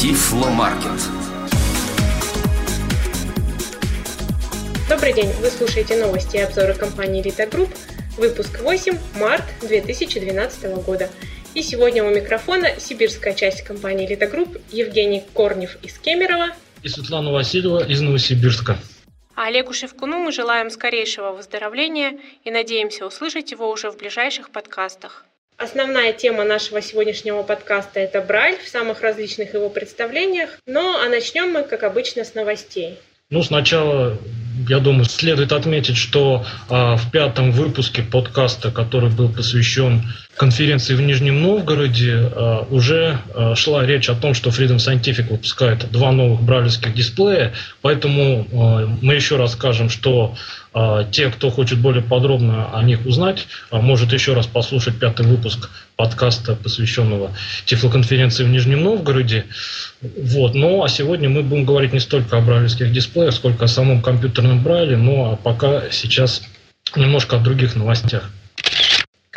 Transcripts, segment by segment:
Тифломаркет. Добрый день, вы слушаете новости и обзоры компании Elite Group, выпуск 8, март 2012 года. И сегодня у микрофона сибирская часть компании Elite Group Евгений Корнев из Кемерово и Светлана Васильева из Новосибирска. А Олегу Шевкуну мы желаем скорейшего выздоровления и надеемся услышать его уже в ближайших подкастах. Основная тема нашего сегодняшнего подкаста – это Брайль в самых различных его представлениях. Ну, а начнем мы, как обычно, с новостей. Ну, сначала, я думаю, следует отметить, что а, в пятом выпуске подкаста, который был посвящен конференции в Нижнем Новгороде, а, уже а, шла речь о том, что Freedom Scientific выпускает два новых бралевских дисплея, поэтому а, мы еще раз скажем, что те, кто хочет более подробно о них узнать, может еще раз послушать пятый выпуск подкаста, посвященного тифлоконференции в Нижнем Новгороде. Вот. Ну, а сегодня мы будем говорить не столько о брайлевских дисплеях, сколько о самом компьютерном брайле, ну, а пока сейчас немножко о других новостях.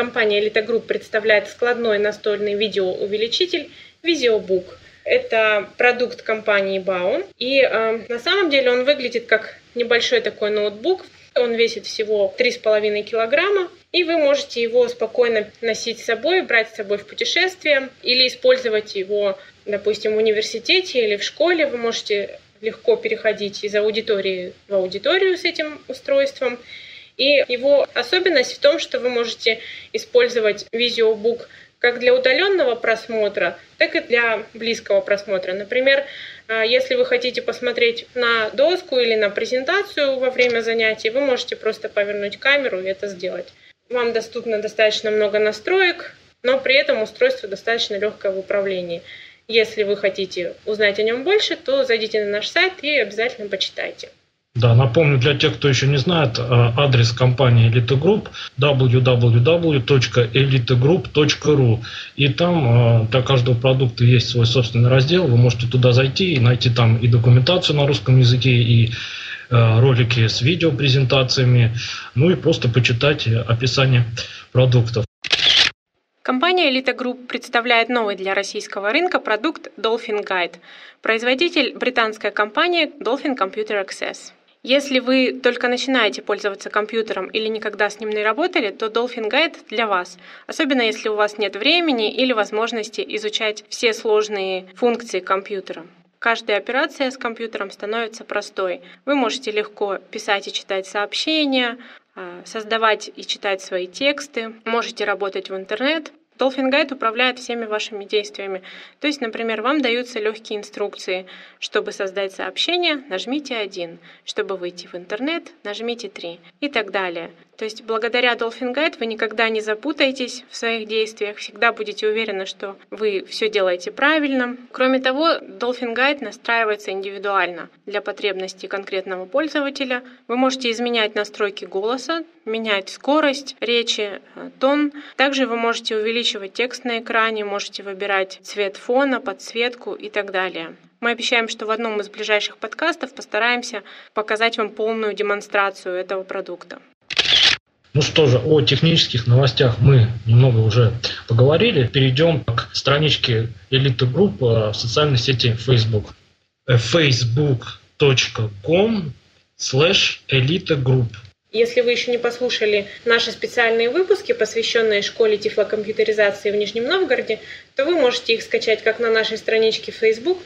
Компания Elite Group представляет складной настольный видеоувеличитель VisioBook. Это продукт компании Baum. И э, на самом деле он выглядит как небольшой такой ноутбук, он весит всего 3,5 килограмма, и вы можете его спокойно носить с собой, брать с собой в путешествие или использовать его, допустим, в университете или в школе. Вы можете легко переходить из аудитории в аудиторию с этим устройством. И его особенность в том, что вы можете использовать VisioBook как для удаленного просмотра, так и для близкого просмотра. Например, а, если вы хотите посмотреть на доску или на презентацию во время занятий, вы можете просто повернуть камеру и это сделать. Вам доступно достаточно много настроек, но при этом устройство достаточно легкое в управлении. Если вы хотите узнать о нем больше, то зайдите на наш сайт и обязательно почитайте. Да, напомню для тех, кто еще не знает, э, адрес компании Elite Group www.elitegroup.ru И там э, для каждого продукта есть свой собственный раздел. Вы можете туда зайти и найти там и документацию на русском языке, и э, ролики с видеопрезентациями, ну и просто почитать описание продуктов. Компания Elite Group представляет новый для российского рынка продукт Dolphin Guide. Производитель – британская компания Dolphin Computer Access. Если вы только начинаете пользоваться компьютером или никогда с ним не работали, то Dolphin Guide для вас, особенно если у вас нет времени или возможности изучать все сложные функции компьютера. Каждая операция с компьютером становится простой. Вы можете легко писать и читать сообщения, а, создавать и читать свои тексты, можете работать в интернет, Dolphin Guide управляет всеми вашими действиями. То есть, например, вам даются легкие инструкции. Чтобы создать сообщение, нажмите 1. Чтобы выйти в интернет, нажмите 3 и так далее. То есть благодаря Dolphin Guide вы никогда не запутаетесь в своих действиях, всегда будете уверены, что вы все делаете правильно. Кроме того, Dolphin Guide настраивается индивидуально для потребностей конкретного пользователя. Вы можете изменять настройки голоса, менять скорость речи, э, тон. Также вы можете увеличивать текст на экране, можете выбирать цвет фона, подсветку и так далее. Мы обещаем, что в одном из ближайших подкастов постараемся показать вам полную демонстрацию этого продукта. Ну что же, о технических новостях мы немного уже поговорили. Перейдем к страничке Elite Group в социальной сети Facebook. facebook.com slash Group. Если вы еще не послушали наши специальные выпуски, посвященные школе тифлокомпьютеризации в Нижнем Новгороде, то вы можете их скачать как на нашей страничке Facebook,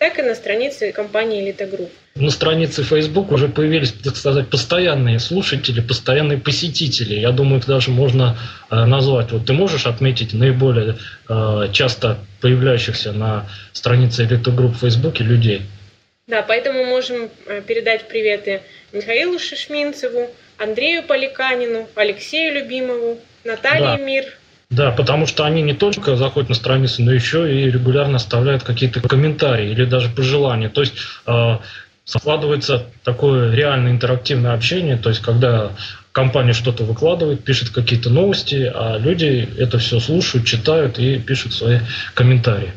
так и на странице компании Group. На странице Facebook уже появились, так сказать, постоянные слушатели, постоянные посетители. Я думаю, их даже можно э, назвать. Вот ты можешь отметить наиболее э, часто появляющихся на странице Group в Facebook людей? Да, поэтому можем э, передать приветы Михаилу Шишминцеву, Андрею Поликанину, Алексею Любимову, Наталье да. Мир, да, потому что они не только заходят на страницу, но еще и регулярно оставляют какие-то комментарии или даже пожелания. То есть э, складывается такое реальное интерактивное общение, то есть когда компания что-то выкладывает, пишет какие-то новости, а люди это все слушают, читают и пишут свои комментарии.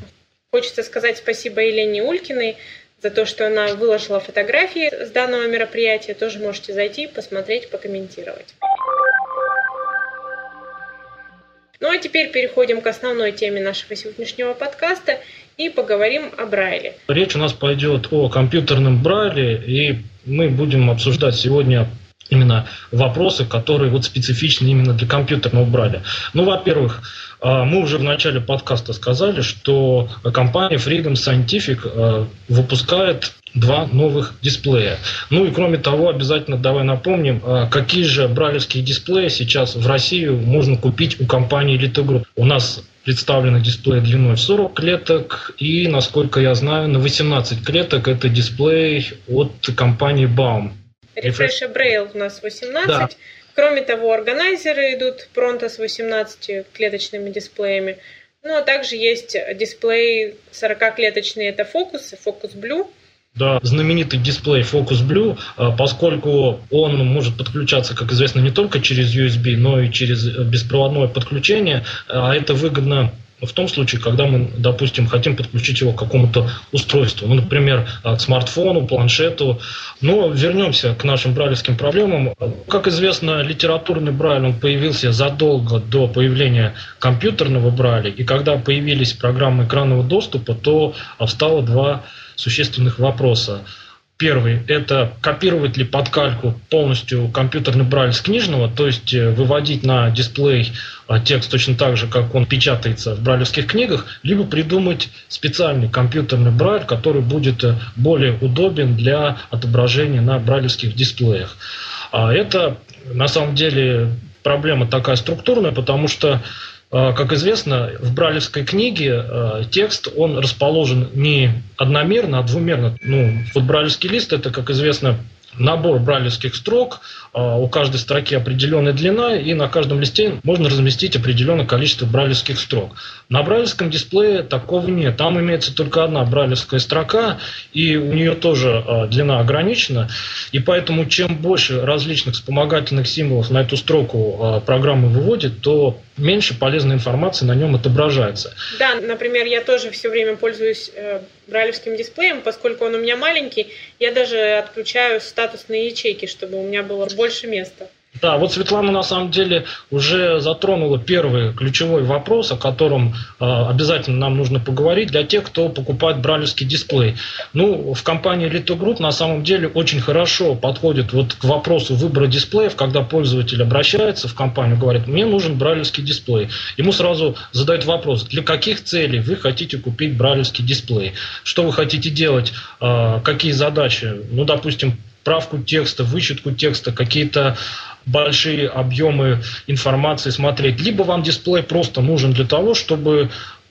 Хочется сказать спасибо Елене Улькиной за то, что она выложила фотографии с данного мероприятия. Тоже можете зайти, посмотреть, покомментировать. Ну а теперь переходим к основной теме нашего сегодняшнего подкаста и поговорим о Брайле. Речь у нас пойдет о компьютерном Брайле, и мы будем обсуждать сегодня именно вопросы, которые вот специфичны именно для компьютерного Брайля. Ну, во-первых, а, мы уже в начале подкаста сказали, что компания Freedom Scientific а, выпускает два новых дисплея. Ну и кроме того, обязательно давай напомним, а, какие же брайлевские дисплеи сейчас в Россию можно купить у компании Group. У нас представлены дисплеи длиной в 40 клеток и, насколько я знаю, на 18 клеток это дисплей от компании Baum. Refresh Braille у нас 18. Да. Кроме того, органайзеры идут Pronto с 18 клеточными дисплеями. Ну, а также есть дисплей 40-клеточный, это Focus, Focus Blue. Да, знаменитый дисплей Focus Blue, а, поскольку он может подключаться, как известно, не только через USB, но и через беспроводное подключение, а это выгодно в том случае, когда мы, допустим, хотим подключить его к какому-то устройству, ну, например, к смартфону, планшету. Но вернемся к нашим брайлевским проблемам. Как известно, литературный брайль он появился задолго до появления компьютерного брайля, и когда появились программы экранного доступа, то встало два существенных вопроса. Первый – это копировать ли под кальку полностью компьютерный брайль с книжного, то есть э, выводить на дисплей а, текст точно так же, как он печатается в брайлевских книгах, либо придумать специальный компьютерный брайль, который будет э, более удобен для отображения на брайлевских дисплеях. А это на самом деле проблема такая структурная, потому что как известно, в бралевской книге а, текст, он расположен не одномерно, а двумерно. Ну, вот бралевский лист – это, как известно, набор брайлевских строк, а, у каждой строки определенная длина, и на каждом листе можно разместить определенное количество брайлевских строк. На брайлевском дисплее такого нет. Там имеется только одна брайлевская строка, и у нее тоже а, длина ограничена. И поэтому чем больше различных вспомогательных символов на эту строку а, программа выводит, то меньше полезной информации на нем отображается. Да, например, я тоже все время пользуюсь э, брайлевским дисплеем, поскольку он у меня маленький, я даже отключаю статусные ячейки, чтобы у меня было больше места. Да, вот Светлана на самом деле уже затронула первый ключевой вопрос, о котором э, обязательно нам нужно поговорить для тех, кто покупает бралевский дисплей. Ну, в компании Elite Group на самом деле очень хорошо подходит вот к вопросу выбора дисплеев, когда пользователь обращается в компанию, говорит, мне нужен бралевский дисплей. Ему сразу задают вопрос, для каких целей вы хотите купить бралевский дисплей, что вы хотите делать, э, какие задачи, ну, допустим, правку текста, вычетку текста, какие-то большие объемы информации смотреть, либо вам дисплей просто нужен для того, чтобы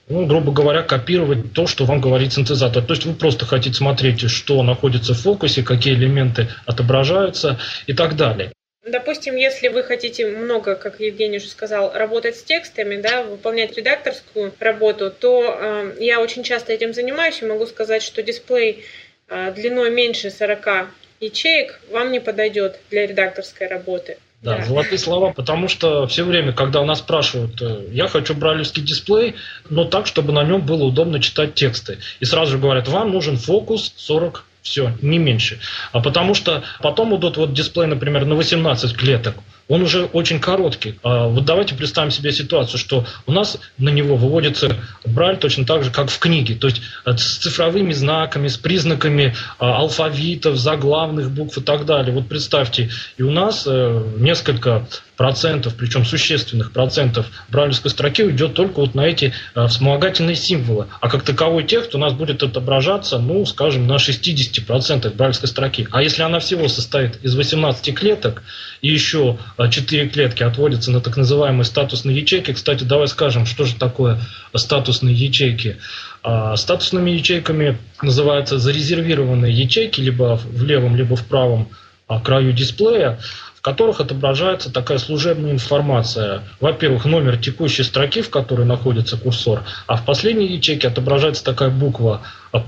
ну, грубо говоря, копировать то, что вам говорит синтезатор. То есть вы просто хотите смотреть, что находится в фокусе, какие элементы отображаются и так далее. Допустим, если вы хотите много, как Евгений уже сказал, работать с текстами, да, выполнять редакторскую работу, то э, я очень часто этим занимаюсь и могу сказать, что дисплей э, длиной меньше 40 ячеек вам не подойдет для редакторской работы. Да, да, золотые слова, потому что все время, когда у нас спрашивают, э, я хочу брайлевский дисплей, но так, чтобы на нем было удобно читать тексты. И сразу же говорят, вам нужен фокус 40 все, не меньше. А потому что потом идут вот дисплей, например, на 18 клеток он уже очень короткий. А вот давайте представим себе ситуацию, что у нас на него выводится брайль точно так же, как в книге, то есть э, с цифровыми знаками, с признаками а, алфавитов, заглавных букв и так далее. Вот представьте, и у нас э, несколько процентов, причем существенных процентов брайлевской строки уйдет только вот на эти э, вспомогательные символы. А как таковой текст у нас будет отображаться, ну, скажем, на 60% брайлевской строки. А если она всего состоит из 18 клеток, и еще 4 клетки отводятся на так называемые статусные ячейки. Кстати, давай скажем, что же такое статусные ячейки. А, статусными ячейками называются зарезервированные ячейки либо в левом, либо в правом а, краю дисплея, в которых отображается такая служебная информация. Во-первых, номер текущей строки, в которой находится курсор, а в последней ячейке отображается такая буква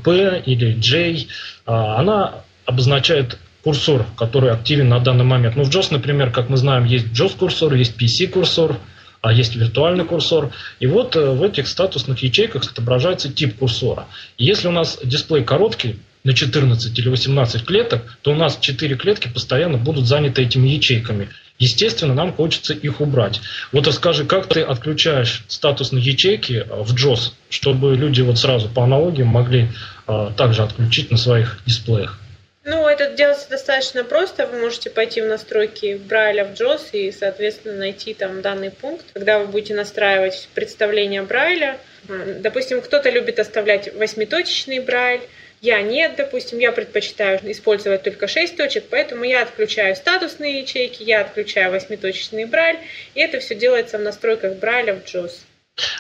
P или J. А, она обозначает курсор, который активен на данный момент. Ну, в JOS, например, как мы знаем, есть JOS-курсор, есть PC-курсор, а есть виртуальный курсор. И вот э, в этих статусных ячейках отображается тип курсора. И если у нас дисплей короткий, на 14 или 18 клеток, то у нас 4 клетки постоянно будут заняты этими ячейками. естественно, нам хочется их убрать. Вот расскажи, как ты отключаешь статусные ячейки в JOS, чтобы люди вот сразу по аналогии могли а, также отключить на своих дисплеях? Ну, это делается достаточно просто. Вы можете пойти в настройки Брайля в JOS и, соответственно, найти там данный пункт. Когда вы будете настраивать представление Брайля, допустим, кто-то любит оставлять восьмиточечный Брайль, я нет, допустим, я предпочитаю использовать только 6 точек, поэтому я отключаю статусные ячейки, я отключаю восьмиточечный Брайль, и это все делается в настройках Брайля в JOS.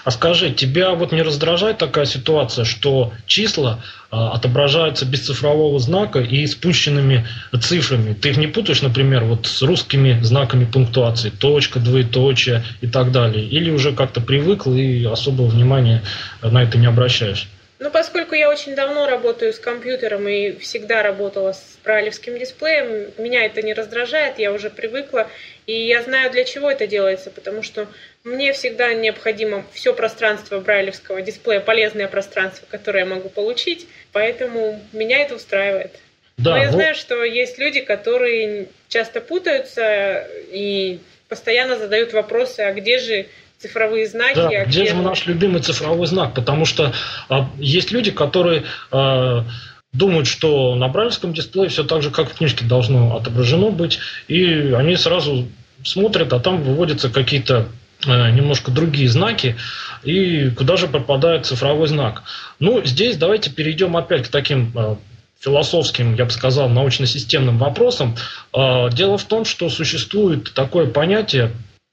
А скажи, тебя вот не раздражает такая ситуация, что числа а, отображаются без цифрового знака и спущенными цифрами? Ты их не путаешь, например, вот с русскими знаками пунктуации, точка, двоеточие и так далее? Или уже как-то привыкл и особого внимания на это не обращаешь? Ну, поскольку я очень давно работаю с компьютером и всегда работала с брайлевским дисплеем, меня это не раздражает, я уже привыкла, и я знаю, для чего это делается, потому что мне всегда необходимо все пространство брайлевского дисплея, полезное пространство, которое я могу получить, поэтому меня это устраивает. Да, Но я вот... знаю, что есть люди, которые часто путаются и постоянно задают вопросы, а где же цифровые знаки. Да, а где, же наш любимый цифровой знак? Потому что а, есть люди, которые а, думают, что на брайлевском дисплее все так же, как в книжке должно отображено быть, и они сразу смотрят, а там выводятся какие-то а, немножко другие знаки, и куда же пропадает цифровой знак. Ну, здесь давайте перейдем опять к таким а, философским, я бы сказал, научно-системным вопросам. Дело в том, что существует такое понятие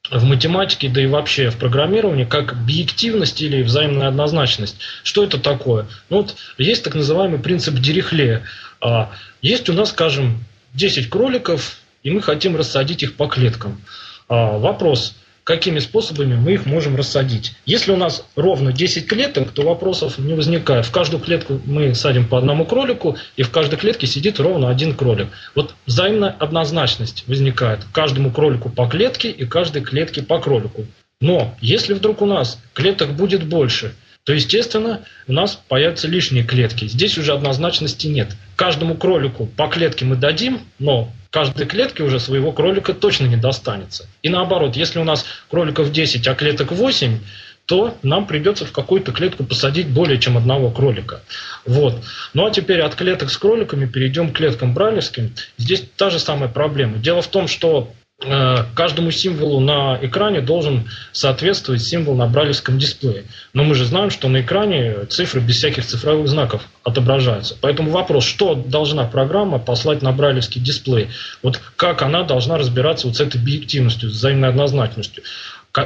в математике, да и вообще в программировании, как биективность или взаимная однозначность. Что это такое? Ну, вот есть так называемый принцип Дирихле. А, есть у нас, скажем, 10 кроликов, и мы хотим рассадить их по клеткам. А, вопрос, какими способами мы их можем рассадить. Если у нас ровно 10 клеток, то вопросов не возникает. В каждую клетку мы садим по одному кролику, и в каждой клетке сидит ровно один кролик. Вот взаимная однозначность возникает. Каждому кролику по клетке и каждой клетке по кролику. Но если вдруг у нас клеток будет больше, то, естественно, у нас появятся лишние клетки. Здесь уже однозначности нет. Каждому кролику по клетке мы дадим, но каждой клетке уже своего кролика точно не достанется. И наоборот, если у нас кроликов 10, а клеток 8, то нам придется в какую-то клетку посадить более чем одного кролика. Вот. Ну а теперь от клеток с кроликами перейдем к клеткам бралевским. Здесь та же самая проблема. Дело в том, что каждому символу на экране должен соответствовать символ на брайлевском дисплее. Но мы же знаем, что на экране цифры без всяких цифровых знаков отображаются. Поэтому вопрос, что должна программа послать на брайлевский дисплей? Вот как она должна разбираться вот с этой биективностью, с взаимной однозначностью?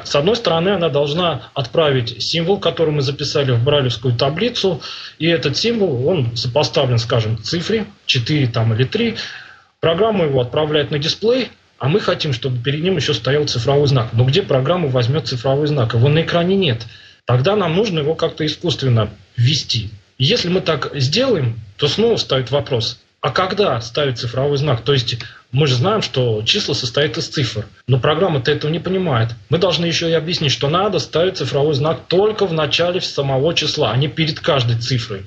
С одной стороны, она должна отправить символ, который мы записали в брайлевскую таблицу, и этот символ, он сопоставлен, скажем, цифре 4 там, или 3. Программа его отправляет на дисплей, а мы хотим, чтобы перед ним еще стоял цифровой знак. Но где программа возьмет цифровой знак? Его на экране нет. Тогда нам нужно его как-то искусственно ввести. И если мы так сделаем, то снова ставит вопрос, а когда ставить цифровой знак? То есть мы же знаем, что число состоит из цифр, но программа-то этого не понимает. Мы должны еще и объяснить, что надо ставить цифровой знак только в начале самого числа, а не перед каждой цифрой.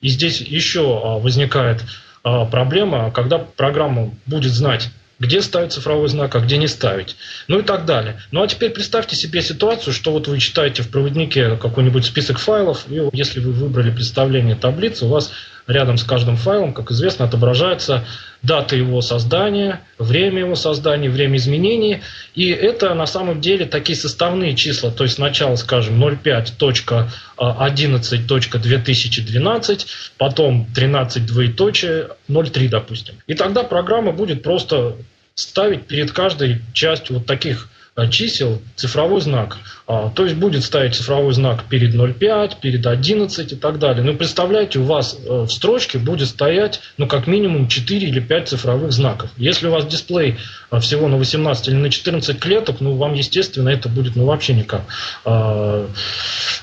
И здесь еще а, возникает а, проблема, когда программа будет знать, где ставить цифровой знак, а где не ставить, ну и так далее. Ну а теперь представьте себе ситуацию, что вот вы читаете в проводнике какой-нибудь список файлов, и если вы выбрали представление таблицы, у вас рядом с каждым файлом, как известно, отображается дата его создания, время его создания, время изменений. И это на самом деле такие составные числа. То есть сначала, скажем, 05.11.2012, потом 13 двоеточие, 03, допустим. И тогда программа будет просто ставить перед каждой частью вот таких чисел цифровой знак. А, то есть будет ставить цифровой знак перед 0,5, перед 11 и так далее. Ну, представляете, у вас э, в строчке будет стоять, ну, как минимум 4 или 5 цифровых знаков. Если у вас дисплей э, всего на 18 или на 14 клеток, ну, вам, естественно, это будет, ну, вообще никак. А,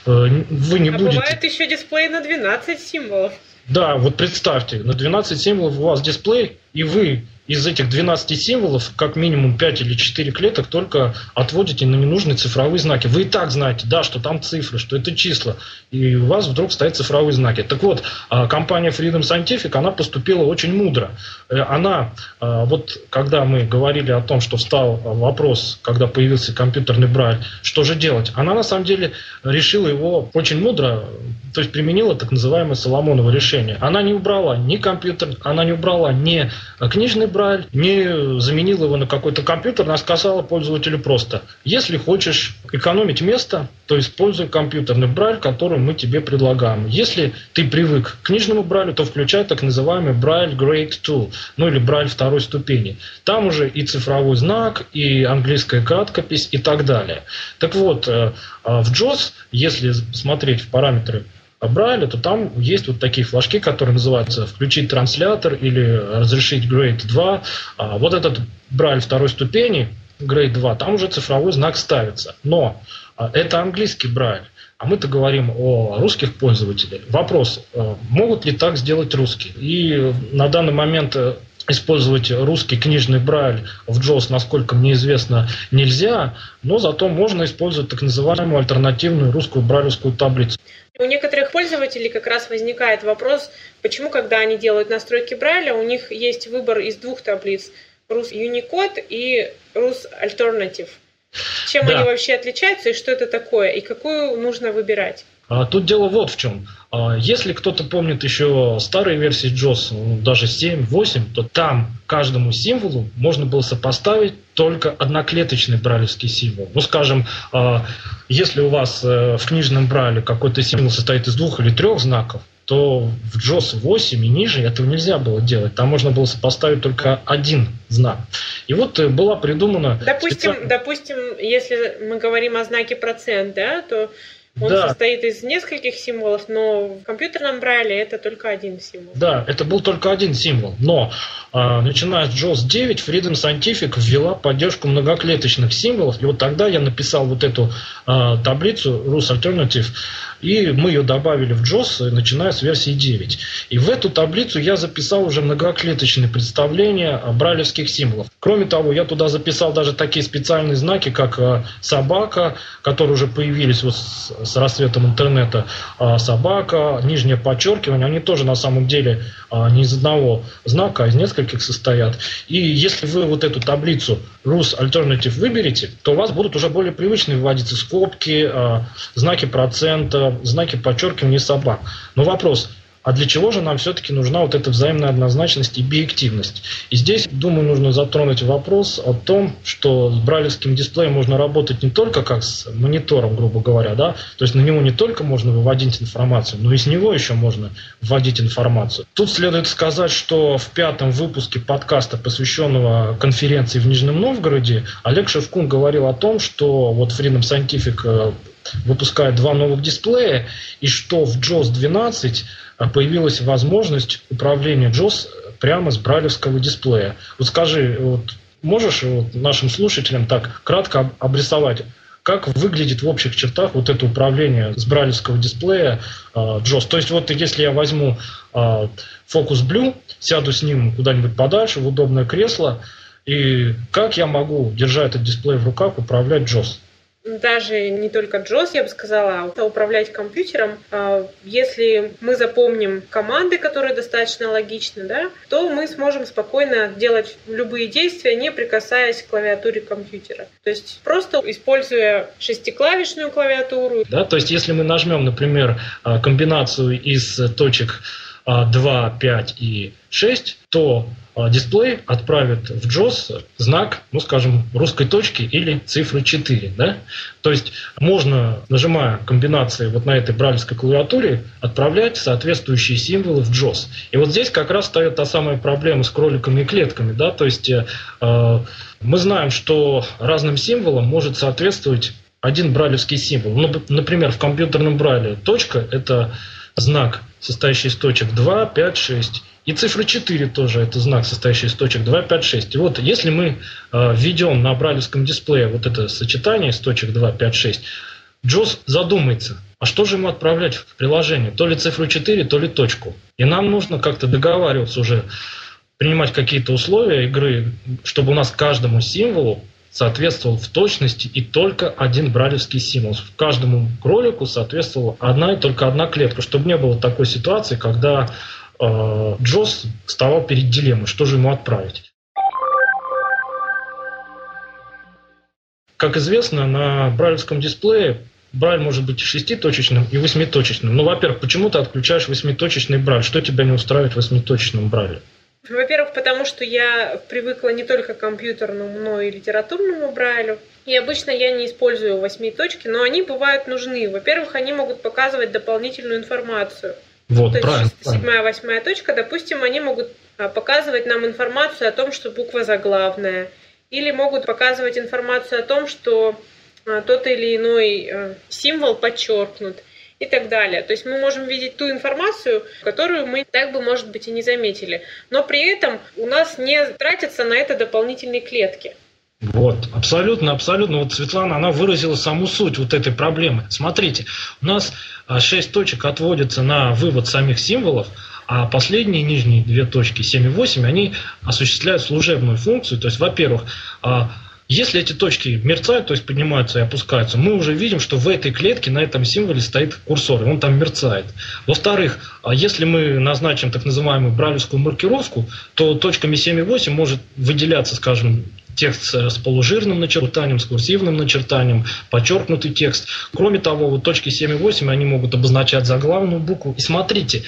вы не а будете... бывает еще дисплей на 12 символов. Да, вот представьте, на 12 символов у вас дисплей, и вы из этих 12 символов как минимум 5 или 4 клеток только отводите на ненужные цифровые знаки. Вы и так знаете, да, что там цифры, что это числа, и у вас вдруг стоят цифровые знаки. Так вот, а, компания Freedom Scientific, она поступила очень мудро. Э, она, а, вот когда мы говорили о том, что встал вопрос, когда появился компьютерный брайль, что же делать, она на самом деле решила его очень мудро, то есть применила так называемое Соломоново решение. Она не убрала ни компьютер, она не убрала ни книжный Брайль, не заменил его на какой-то компьютер, она сказала пользователю просто, если хочешь экономить место, то используй компьютерный Брайль, который мы тебе предлагаем. Если ты привык к книжному Брайлю, то включай так называемый Брайль Grade 2, ну или Брайль второй ступени. Там уже и цифровой знак, и английская краткопись и так далее. Так вот, э, э, в JOS, если смотреть в параметры Брайля, то там есть вот такие флажки, которые называются «включить транслятор» или «разрешить Grade 2». А вот этот Брайль второй ступени, Grade 2, там уже цифровой знак ставится. Но а, это английский Брайль. А мы-то говорим о русских пользователях. Вопрос, а, могут ли так сделать русские? И на данный момент э, использовать русский книжный брайль в JOS, насколько мне известно, нельзя, но зато можно использовать так называемую альтернативную русскую брайлевскую таблицу. У некоторых пользователей как раз возникает вопрос, почему, когда они делают настройки Брайля, у них есть выбор из двух таблиц – Rus Unicode и Rus Alternative. Чем да. они вообще отличаются и что это такое, и какую нужно выбирать? А, тут дело вот в чем. А, если кто-то помнит еще старые версии JOS, ну, даже 7, 8, то там каждому символу можно было сопоставить только одноклеточный брайлевский символ. Ну, скажем, а, если у вас э, в книжном брайле какой-то символ состоит из двух или трех знаков, то в JOS 8 и ниже этого нельзя было делать. Там можно было сопоставить только один знак. И вот э, была придумана... Допустим, специально... допустим если мы говорим о знаке процент, да, то он да. состоит из нескольких символов, но в компьютерном брайле это только один символ. Да, это был только один символ. Но начиная с JOS 9, Freedom Scientific ввела поддержку многоклеточных символов. И вот тогда я написал вот эту э, таблицу Rus Alternative и мы ее добавили в JOS, начиная с версии 9. И в эту таблицу я записал уже многоклеточные представления брайлевских символов. Кроме того, я туда записал даже такие специальные знаки, как э, собака, которые уже появились вот с рассветом интернета. А собака, нижнее подчеркивание, они тоже на самом деле а, не из одного знака, а из нескольких состоят. И если вы вот эту таблицу Rus Alternative выберете, то у вас будут уже более привычные вводиться скобки, а, знаки процента, знаки подчеркивания собак. Но вопрос, а для чего же нам все-таки нужна вот эта взаимная однозначность и биэктивность? И здесь, думаю, нужно затронуть вопрос о том, что с брайлевским дисплеем можно работать не только как с монитором, грубо говоря, да, то есть на него не только можно выводить информацию, но и с него еще можно вводить информацию. Тут следует сказать, что в пятом выпуске подкаста, посвященного конференции в Нижнем Новгороде, Олег Шевкун говорил о том, что вот Freedom Scientific э, выпускает два новых дисплея, и что в JOS 12 а, появилась возможность управления JOS прямо с брайлевского дисплея. Вот скажи, вот можешь вот нашим слушателям так кратко обрисовать, как выглядит в общих чертах вот это управление с брайлевского дисплея э, JOS? То есть вот если я возьму э, Focus Blue, сяду с ним куда-нибудь подальше в удобное кресло, и как я могу, держа этот дисплей в руках, управлять JOS? Даже не только JOS, я бы сказала, а управлять компьютером. А, если мы запомним команды, которые достаточно логичны, да, то мы сможем спокойно делать любые действия, не прикасаясь к клавиатуре компьютера. То есть просто используя шестиклавишную клавиатуру. Да, то есть если мы нажмем, например, а, комбинацию из точек 2, 5 и 6, то а, дисплей отправит в JOS знак, ну скажем, русской точки или цифры 4. Да? То есть можно, нажимая комбинации вот на этой брайлевской клавиатуре, отправлять соответствующие символы в JOS. И вот здесь как раз стоит та самая проблема с кроликами и клетками. Да? То есть э, мы знаем, что разным символам может соответствовать один брайлевский символ. Ну, например, в компьютерном брайле точка – это знак, состоящий из точек 2, 5, 6. И цифра 4 тоже это знак, состоящий из точек 2, 5, 6. И вот если мы э, введем на брайлевском дисплее вот это сочетание из точек 2, 5, 6, Джос задумается, А что же ему отправлять в приложение? То ли цифру 4, то ли точку. И нам нужно как-то договариваться уже, принимать какие-то условия игры, чтобы у нас каждому символу соответствовал в точности и только один бралевский символ. Каждому кролику соответствовала одна и только одна клетка, чтобы не было такой ситуации, когда э, Джос вставал перед дилеммой, что же ему отправить. Как известно, на брайлевском дисплее Брайль может быть и шеститочечным, и восьмиточечным. Ну, во-первых, почему ты отключаешь восьмиточечный брайль? Что тебя не устраивает в восьмиточечном брайле? Во-первых, потому что я привыкла не только к компьютерному, но и литературному брайлю. И обычно я не использую восьми точки, но они бывают нужны. Во-первых, они могут показывать дополнительную информацию. Вот, То правильно. есть седьмая, восьмая точка, допустим, они могут а, показывать нам информацию о том, что буква заглавная. Или могут показывать информацию о том, что а, тот или иной а, символ подчеркнут и так далее. То есть мы можем видеть ту информацию, которую мы так бы, может быть, и не заметили. Но при этом у нас не тратятся на это дополнительные клетки. Вот, абсолютно, абсолютно. Вот Светлана, она выразила саму суть вот этой проблемы. Смотрите, у нас а, шесть точек отводятся на вывод самих символов, а последние нижние две точки, 7 и 8, они осуществляют служебную функцию. То есть, во-первых, а, если эти точки мерцают, то есть поднимаются и опускаются, мы уже видим, что в этой клетке, на этом символе стоит курсор, и он там мерцает. Во-вторых, а если мы назначим так называемую бралевскую маркировку, то точками 7 и 8 может выделяться, скажем, текст с полужирным начертанием, с курсивным начертанием, подчеркнутый текст. Кроме того, вот точки 7 и 8, они могут обозначать заглавную букву. И смотрите,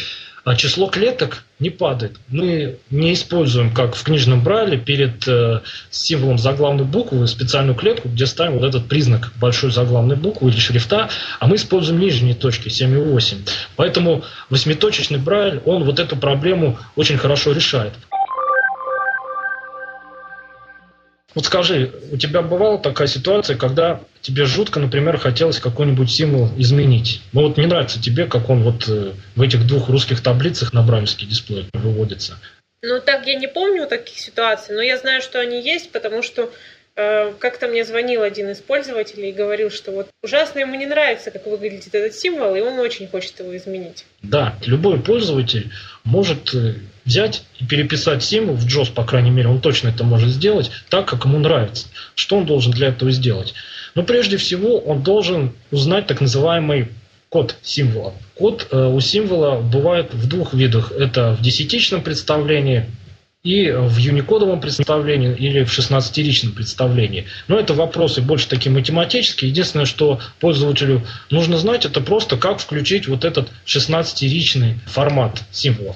а число клеток не падает. Мы не используем, как в книжном брайле, перед э, символом заглавной буквы специальную клетку, где ставим вот этот признак большой заглавной буквы или шрифта, а мы используем нижние точки 7 и 8. Поэтому восьмиточечный брайль, он вот эту проблему очень хорошо решает. Вот скажи, у тебя бывала такая ситуация, когда тебе жутко, например, хотелось какой-нибудь символ изменить? Ну вот не нравится тебе, как он вот э, в этих двух русских таблицах на брайлевский дисплей выводится? Ну так я не помню таких ситуаций, но я знаю, что они есть, потому что как-то мне звонил один из пользователей и говорил, что вот ужасно ему не нравится, как выглядит этот символ, и он очень хочет его изменить. Да, любой пользователь может э, взять и переписать символ в JOS, по крайней мере, он точно это может сделать так, как ему нравится. Что он должен для этого сделать? Но прежде всего он должен узнать так называемый код символа. Код э, у символа бывает в двух видах. Это в десятичном представлении и в юникодовом представлении или в 16-ричном представлении. Но это вопросы больше такие математические. Единственное, что пользователю нужно знать, это просто как включить вот этот 16-ричный формат символов.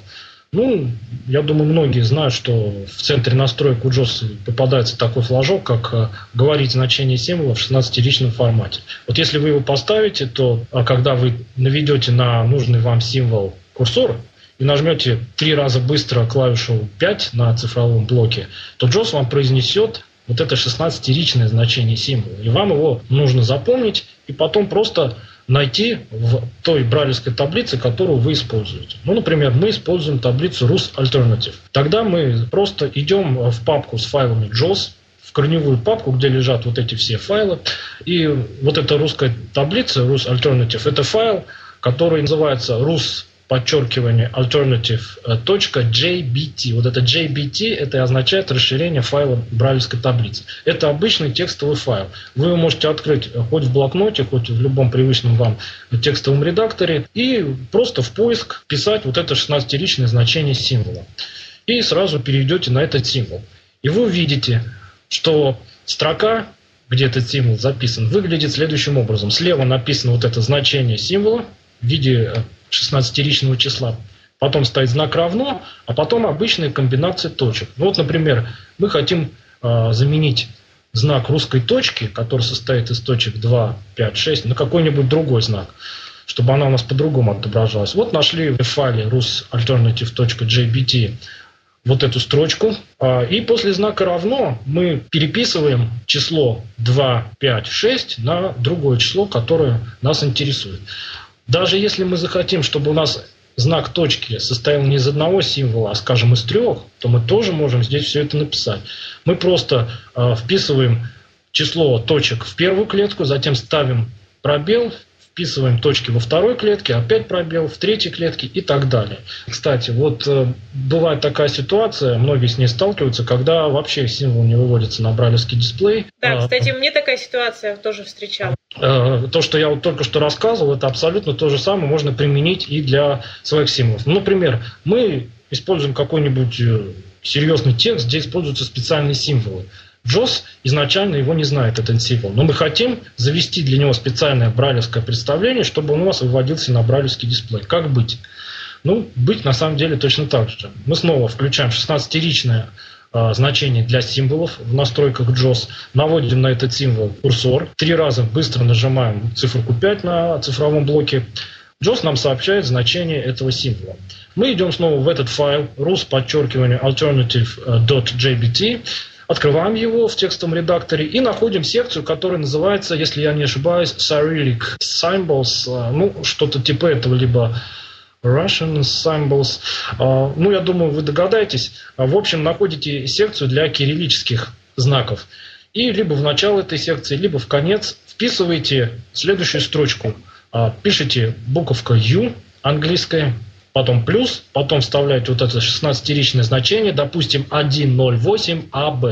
Ну, я думаю, многие знают, что в центре настроек у JOS попадается такой флажок, как э, говорить значение символа в 16-ричном формате. Вот если вы его поставите, то а когда вы наведете на нужный вам символ курсор и нажмете три раза быстро клавишу 5 на цифровом блоке, то JOS вам произнесет вот это 16-ричное значение символа. И вам его нужно запомнить и потом просто найти в той брайлевской таблице, которую вы используете. Ну, например, мы используем таблицу Rus Alternative. Тогда мы просто идем в папку с файлами JOS, в корневую папку, где лежат вот эти все файлы. И вот эта русская таблица, Rus Alternative, это файл, который называется Rus подчеркивание alternative.jbt. Вот это JBT, это означает расширение файла брайлевской таблицы. Это обычный текстовый файл. Вы его можете открыть хоть в блокноте, хоть в любом привычном вам текстовом редакторе и просто в поиск писать вот это 16-ричное значение символа. И сразу перейдете на этот символ. И вы увидите, что строка где этот символ записан, выглядит следующим образом. Слева написано вот это значение символа в виде 16-ричного числа. Потом стоит знак равно, а потом обычная комбинация точек. Ну, вот, например, мы хотим э, заменить знак русской точки, который состоит из точек 2, 5, 6, на какой-нибудь другой знак, чтобы она у нас по-другому отображалась. Вот нашли в файле rusalternative.jbt вот эту строчку. И после знака равно мы переписываем число 2, 5, 6 на другое число, которое нас интересует. Даже если мы захотим, чтобы у нас знак точки состоял не из одного символа, а, скажем, из трех, то мы тоже можем здесь все это написать. Мы просто э, вписываем число точек в первую клетку, затем ставим пробел, вписываем точки во второй клетке, опять пробел, в третьей клетке и так далее. Кстати, вот э, бывает такая ситуация, многие с ней сталкиваются, когда вообще символ не выводится на брайлевский дисплей. Да, а, кстати, мне такая ситуация тоже встречала. Э, то, что я вот только что рассказывал, это абсолютно то же самое можно применить и для своих символов. Ну, например, мы используем какой-нибудь э, серьезный текст, где используются специальные символы. Джос изначально его не знает, этот символ. Но мы хотим завести для него специальное брайлевское представление, чтобы он у нас выводился на брайлевский дисплей. Как быть? Ну, быть на самом деле точно так же. Мы снова включаем 16-ричное э, значение для символов в настройках JOS, наводим на этот символ курсор, три раза быстро нажимаем циферку 5 на цифровом блоке, JOS нам сообщает значение этого символа. Мы идем снова в этот файл rus подчеркивание alternative.jbt, Открываем его в текстовом редакторе и находим секцию, которая называется, если я не ошибаюсь, Cyrillic Symbols, э, ну, что-то типа этого, либо Russian Symbols. Э, ну, я думаю, вы догадаетесь. В общем, находите секцию для кириллических знаков. И либо в начало этой секции, либо в конец вписываете следующую строчку. Пишите буковка U английская, потом плюс, потом вставляете вот это 16-ричное значение, допустим, 108 АБ.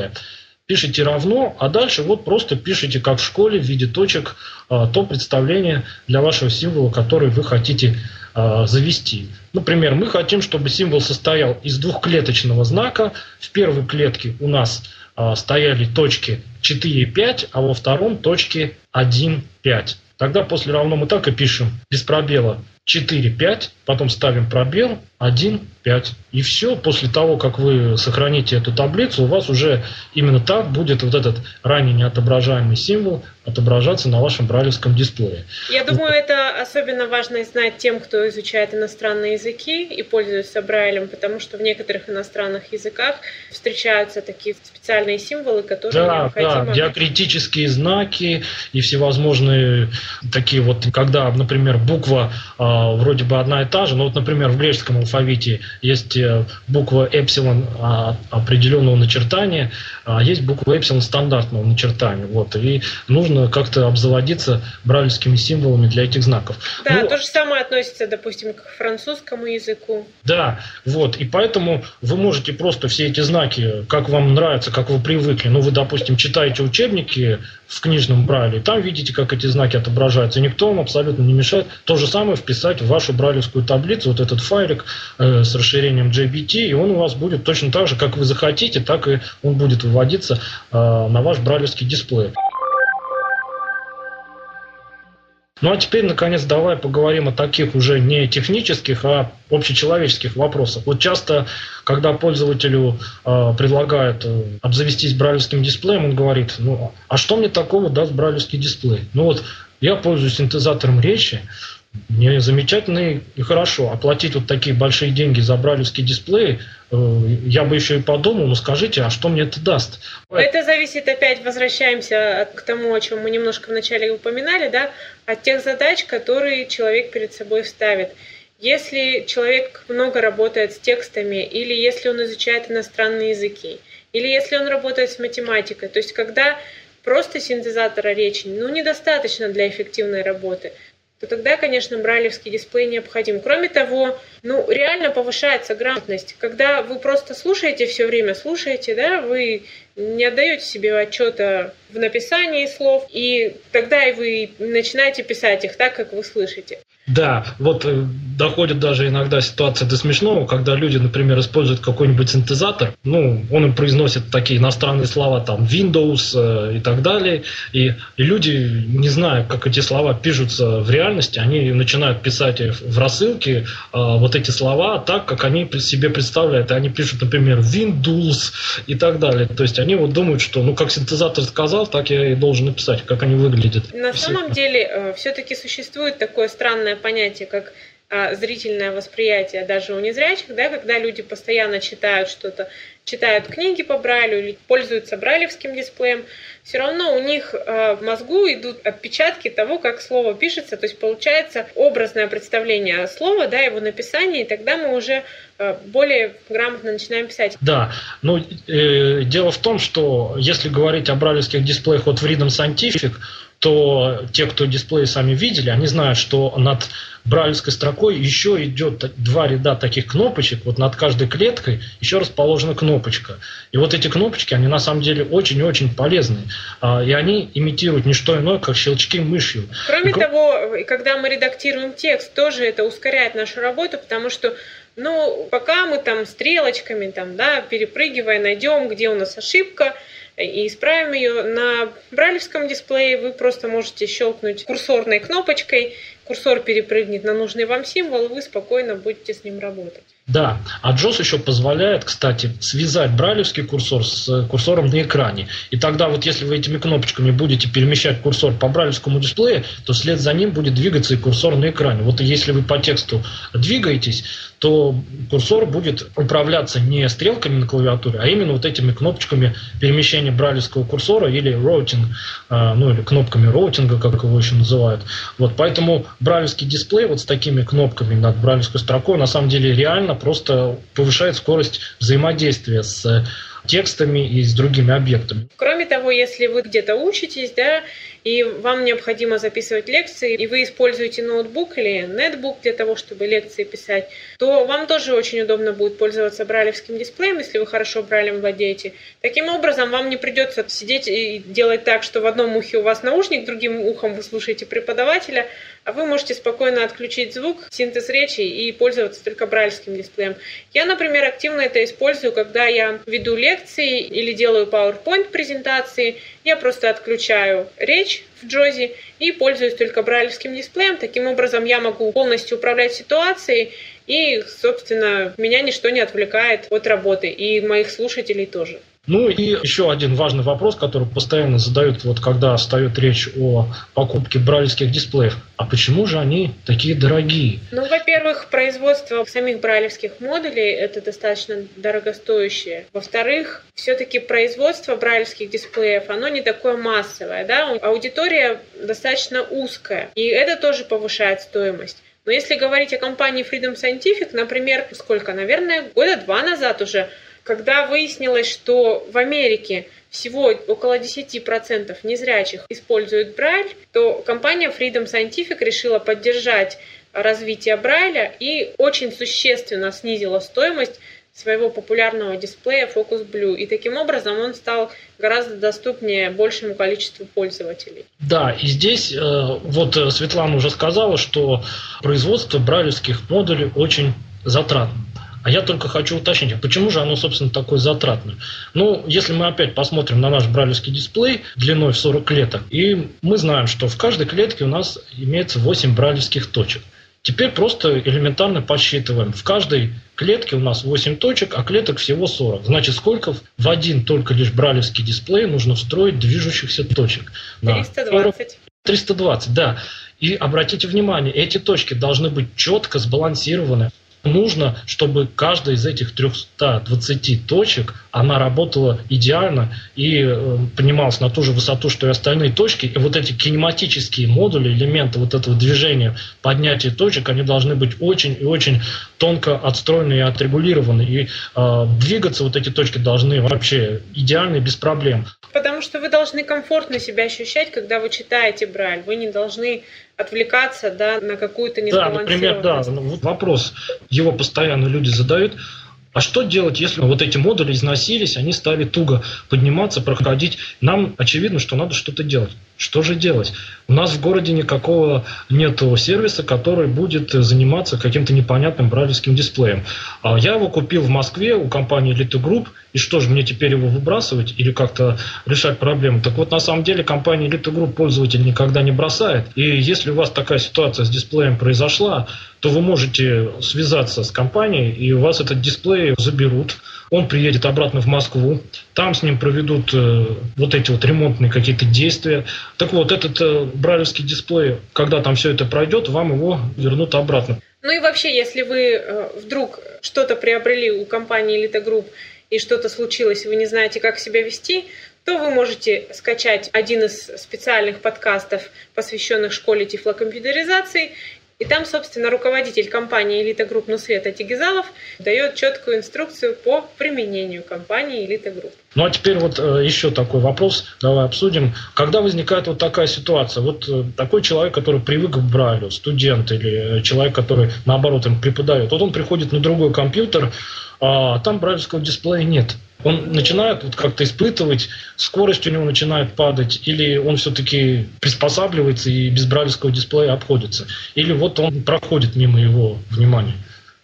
Пишите равно, а дальше вот просто пишите, как в школе, в виде точек, а, то представление для вашего символа, который вы хотите а, завести. Например, мы хотим, чтобы символ состоял из двухклеточного знака. В первой клетке у нас а, стояли точки 4 и 5, а во втором точки 1, 5. Тогда после равно мы так и пишем без пробела 4, 5, потом ставим пробел 1, 5. И все, после того, как вы сохраните эту таблицу, у вас уже именно так будет вот этот ранее неотображаемый символ отображаться на вашем брайлевском дисплее. Я думаю, это особенно важно знать тем, кто изучает иностранные языки и пользуется брайлем, потому что в некоторых иностранных языках встречаются такие специальные символы, которые да, необходимо... Да, диакритические знаки и всевозможные такие вот, когда, например, буква э, вроде бы одна и та же, но вот, например, в греческом алфавите есть э, буква эпсилон а, определенного начертания, а есть буква эпсилон стандартного начертания. Вот, и нужно как-то обзаводиться брайлевскими символами для этих знаков. Да, ну, то же самое относится, допустим, к французскому языку. Да, вот, и поэтому вы можете просто все эти знаки, как вам нравится, как вы привыкли, ну, вы, допустим, читаете учебники в книжном брайле, там видите, как эти знаки отображаются, никто вам абсолютно не мешает. То же самое вписать в вашу брайлевскую таблицу, вот этот файлик э, с расширением JBT, и он у вас будет точно так же, как вы захотите, так и он будет выводиться э, на ваш брайлевский дисплей. Ну а теперь, наконец, давай поговорим о таких уже не технических, а общечеловеческих вопросах. Вот часто, когда пользователю э, предлагают э, обзавестись брайлевским дисплеем, он говорит, ну а что мне такого даст брайлевский дисплей? Ну вот я пользуюсь синтезатором речи, мне замечательно и хорошо. Оплатить вот такие большие деньги за дисплей, э, я бы еще и подумал, но скажите, а что мне это даст? Это зависит опять, возвращаемся к тому, о чем мы немножко вначале упоминали, да, от тех задач, которые человек перед собой ставит. Если человек много работает с текстами, или если он изучает иностранные языки, или если он работает с математикой, то есть когда просто синтезатора речи ну, недостаточно для эффективной работы – то тогда, конечно, брайлевский дисплей необходим. Кроме того, ну, реально повышается грамотность. Когда вы просто слушаете все время, слушаете, да, вы не отдаете себе отчета в написании слов, и тогда и вы начинаете писать их так, как вы слышите. Да, вот э, доходит даже иногда ситуация до смешного, когда люди, например, используют какой-нибудь синтезатор, ну, он им произносит такие иностранные слова, там, Windows э, и так далее, и, и люди, не зная, как эти слова пишутся в реальности, они начинают писать в рассылке э, вот эти слова так, как они себе представляют, и они пишут, например, Windows и так далее, то есть они вот думают, что, ну, как синтезатор сказал, так я и должен написать, как они выглядят. На самом деле, э, все-таки существует такое странное странное понятие, как а, зрительное восприятие даже у незрячих, да, когда люди постоянно читают что-то, читают книги по Брайлю или пользуются брайлевским дисплеем, все равно у них э, в мозгу идут отпечатки того, как слово пишется, то есть получается образное представление слова, да, его написание, и тогда мы уже э, более грамотно начинаем писать. Да, ну э, дело в том, что если говорить о брайлевских дисплеях от Freedom Scientific, то те, кто дисплей сами видели, они знают, что над брайлевской строкой еще идет два ряда таких кнопочек, вот над каждой клеткой еще расположена кнопочка. И вот эти кнопочки, они на самом деле очень и очень полезны. А, и они имитируют не что иное, как щелчки мышью. Кроме и... того, когда мы редактируем текст, тоже это ускоряет нашу работу, потому что ну, пока мы там стрелочками, там, да, перепрыгивая, найдем, где у нас ошибка, и исправим ее. На брайлевском дисплее вы просто можете щелкнуть курсорной кнопочкой, курсор перепрыгнет на нужный вам символ, вы спокойно будете с ним работать. Да, а JAWS еще позволяет, кстати, связать брайлевский курсор с курсором на экране. И тогда вот если вы этими кнопочками будете перемещать курсор по брайлевскому дисплею, то вслед за ним будет двигаться и курсор на экране. Вот если вы по тексту двигаетесь, то курсор будет управляться не стрелками на клавиатуре, а именно вот этими кнопочками перемещения брайлевского курсора или роутинг, а, ну или кнопками роутинга, как его еще называют. Вот поэтому брайлевский дисплей вот с такими кнопками над брайлевской строкой на самом деле реально просто повышает скорость взаимодействия с текстами и с другими объектами. Кроме того, если вы где-то учитесь, да, и вам необходимо записывать лекции, и вы используете ноутбук или нетбук для того, чтобы лекции писать, то вам тоже очень удобно будет пользоваться брайлевским дисплеем, если вы хорошо брайлем владеете. Таким образом, вам не придется сидеть и делать так, что в одном ухе у вас наушник, другим ухом вы слушаете преподавателя, а вы можете спокойно отключить звук, синтез речи и пользоваться только брайлевским дисплеем. Я, например, активно это использую, когда я веду лекции или делаю PowerPoint презентации. Я просто отключаю речь в Джози и пользуюсь только брайлевским дисплеем. Таким образом, я могу полностью управлять ситуацией и, собственно, меня ничто не отвлекает от работы, и моих слушателей тоже. Ну и еще один важный вопрос, который постоянно задают, вот когда встает речь о покупке брайлевских дисплеев. А почему же они такие дорогие? Ну, во-первых, производство самих брайлевских модулей – это достаточно дорогостоящее. Во-вторых, все-таки производство брайлевских дисплеев, оно не такое массовое, да, аудитория достаточно узкая, и это тоже повышает стоимость. Но если говорить о компании Freedom Scientific, например, сколько, наверное, года два назад уже когда выяснилось, что в Америке всего около 10% незрячих используют Брайль, то компания Freedom Scientific решила поддержать развитие Брайля и очень существенно снизила стоимость своего популярного дисплея Focus Blue. И таким образом он стал гораздо доступнее большему количеству пользователей. Да, и здесь э, вот Светлана уже сказала, что производство брайлевских модулей очень затратно. А я только хочу уточнить, а почему же оно, собственно, такое затратное? Ну, если мы опять посмотрим на наш брайлевский дисплей длиной в 40 клеток, и мы знаем, что в каждой клетке у нас имеется 8 брайлевских точек. Теперь просто элементарно подсчитываем. В каждой клетке у нас 8 точек, а клеток всего 40. Значит, сколько в один только лишь брайлевский дисплей нужно встроить движущихся точек? 320. 320, да. И обратите внимание, эти точки должны быть четко сбалансированы нужно, чтобы каждая из этих 320 точек, она работала идеально и э, поднималась на ту же высоту, что и остальные точки. И вот эти кинематические модули, элементы вот этого движения, поднятия точек, они должны быть очень и очень тонко отстроены и отрегулированы. И э, двигаться вот эти точки должны вообще идеально и без проблем. Потому что вы должны комфортно себя ощущать, когда вы читаете Брайль. Вы не должны отвлекаться да, на какую-то Да, например, да, ну, вопрос его постоянно люди задают. А что делать, если вот эти модули износились, они стали туго подниматься, проходить? Нам очевидно, что надо что-то делать. Что же делать? У нас в городе никакого нет сервиса, который будет заниматься каким-то непонятным брайлевским дисплеем. А я его купил в Москве у компании Elite Group, и что же, мне теперь его выбрасывать или как-то решать проблему? Так вот, на самом деле, компания Elite Group пользователь никогда не бросает. И если у вас такая ситуация с дисплеем произошла, то вы можете связаться с компанией, и у вас этот дисплей заберут он приедет обратно в Москву, там с ним проведут э, вот эти вот ремонтные какие-то действия. Так вот, этот э, брайлевский дисплей, когда там все это пройдет, вам его вернут обратно. Ну и вообще, если вы э, вдруг что-то приобрели у компании «Элита Групп» и что-то случилось, и вы не знаете, как себя вести, то вы можете скачать один из специальных подкастов, посвященных школе тифлокомпьютеризации, И там, собственно, руководитель компании «Элита Групп» Нусрет Адигезалов дает четкую инструкцию по применению компании «Элита Групп». Ну а теперь вот э, еще такой вопрос, давай обсудим. Когда возникает вот такая ситуация, вот э, такой человек, который привык к Брайлю, студент или э, человек, который наоборот им преподает, вот он приходит на другой компьютер, а там брайлевского дисплея нет. Он начинает вот как-то испытывать, скорость у него начинает падать, или он все-таки приспосабливается и без брайлевского дисплея обходится, или вот он проходит мимо его внимания.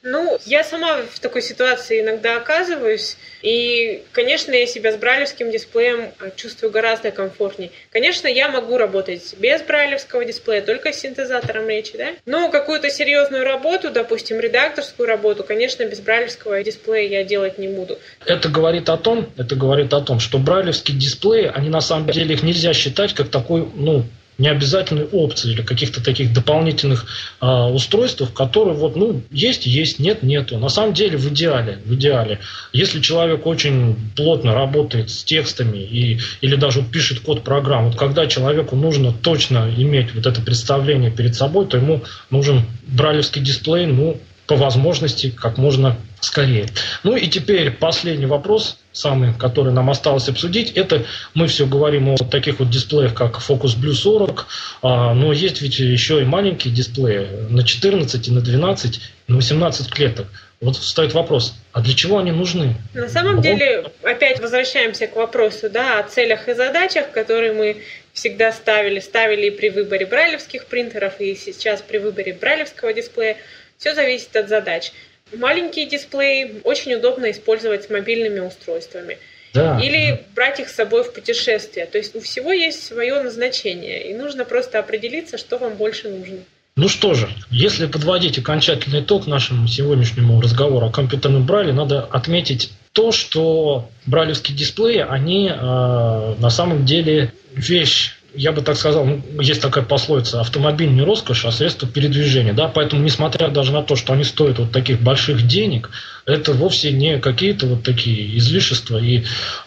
Ну, я сама в такой ситуации иногда оказываюсь, и, конечно, я себя с брайлевским дисплеем э, чувствую гораздо комфортнее. Конечно, я могу работать без брайлевского дисплея, только с синтезатором речи, да? Но какую-то серьезную работу, допустим, редакторскую работу, конечно, без брайлевского дисплея я делать не буду. Это говорит о том, это говорит о том, что брайлевские дисплеи, они на самом деле их нельзя считать как такой, ну, необязательной опции или каких-то таких дополнительных э, устройств, которые вот, ну, есть, есть, нет, нету. На самом деле в идеале, в идеале, если человек очень плотно работает с текстами и, или даже пишет код программ, вот когда человеку нужно точно иметь вот это представление перед собой, то ему нужен бралевский дисплей, ну, по возможности как можно скорее. Ну и теперь последний вопрос, самый, который нам осталось обсудить, это мы все говорим о таких вот дисплеях, как Focus Blue 40, а, но есть ведь еще и маленькие дисплеи на 14, на 12, на 18 клеток. Вот встает вопрос, а для чего они нужны? На самом деле, опять возвращаемся к вопросу да, о целях и задачах, которые мы всегда ставили, ставили и при выборе брайлевских принтеров, и сейчас при выборе брайлевского дисплея. Все зависит от задач. Маленькие дисплеи очень удобно использовать с мобильными устройствами. Да. Или брать их с собой в путешествие. То есть у всего есть свое назначение, и нужно просто определиться, что вам больше нужно. Ну что же, если подводить окончательный итог нашему сегодняшнему разговору о компьютерном брайле, надо отметить то, что брайлевские дисплеи, они э, на самом деле вещь я бы так сказал, ну, есть такая пословица, автомобиль не роскошь, а средство передвижения. Да? Поэтому, несмотря даже на то, что они стоят вот таких больших денег, это вовсе не какие-то вот такие излишества и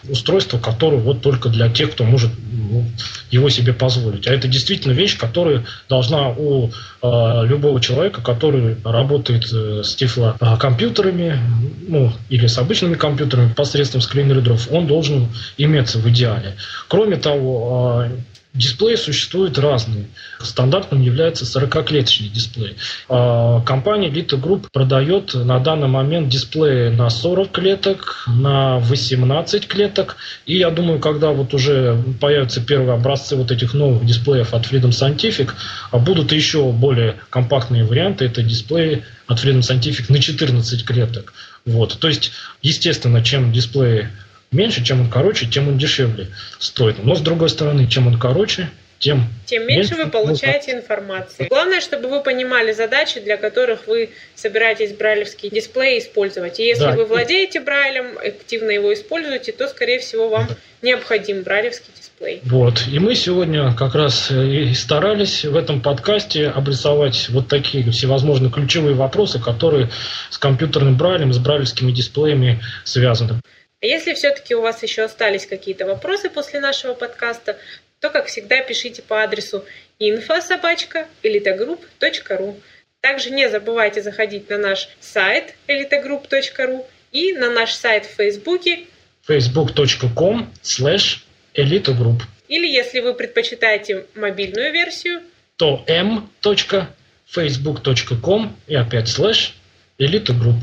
устройства, которые вот только для тех, кто может ну, его себе позволить. А это действительно вещь, которая должна у э, любого человека, который работает э, с тифлокомпьютерами, ну, или с обычными компьютерами посредством скринридеров, он должен иметься в идеале. Кроме того, э, Дисплеи существуют разные. Стандартным является 40-клеточный дисплей. А компания Elite Group продает на данный момент дисплеи на 40 клеток, на 18 клеток. И я думаю, когда вот уже появятся первые образцы вот этих новых дисплеев от Freedom Scientific, а будут еще более компактные варианты. Это дисплеи от Freedom Scientific на 14 клеток. Вот. То есть, естественно, чем дисплеи меньше, чем он короче, тем он дешевле стоит. Но с другой стороны, чем он короче, тем, тем меньше, меньше вы получаете информации. Главное, чтобы вы понимали задачи, для которых вы собираетесь брайлевский дисплей использовать. И если да. вы владеете брайлем, активно его используете, то, скорее всего, вам необходим брайлевский дисплей. Вот. И мы сегодня как раз и старались в этом подкасте обрисовать вот такие всевозможные ключевые вопросы, которые с компьютерным брайлем, с брайлевскими дисплеями связаны. А если все-таки у вас еще остались какие-то вопросы после нашего подкаста, то, как всегда, пишите по адресу info.elitogroup.ru. Также не забывайте заходить на наш сайт elitogroup.ru и на наш сайт в Фейсбуке facebook.com slash elitogroup. Или если вы предпочитаете мобильную версию, то m.facebook.com и опять слэш elitogroup.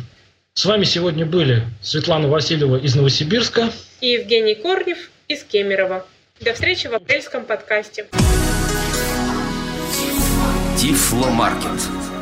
С вами сегодня были Светлана Васильева из Новосибирска и Евгений Корнев из Кемерово. До встречи в апрельском подкасте. Тифломаркет.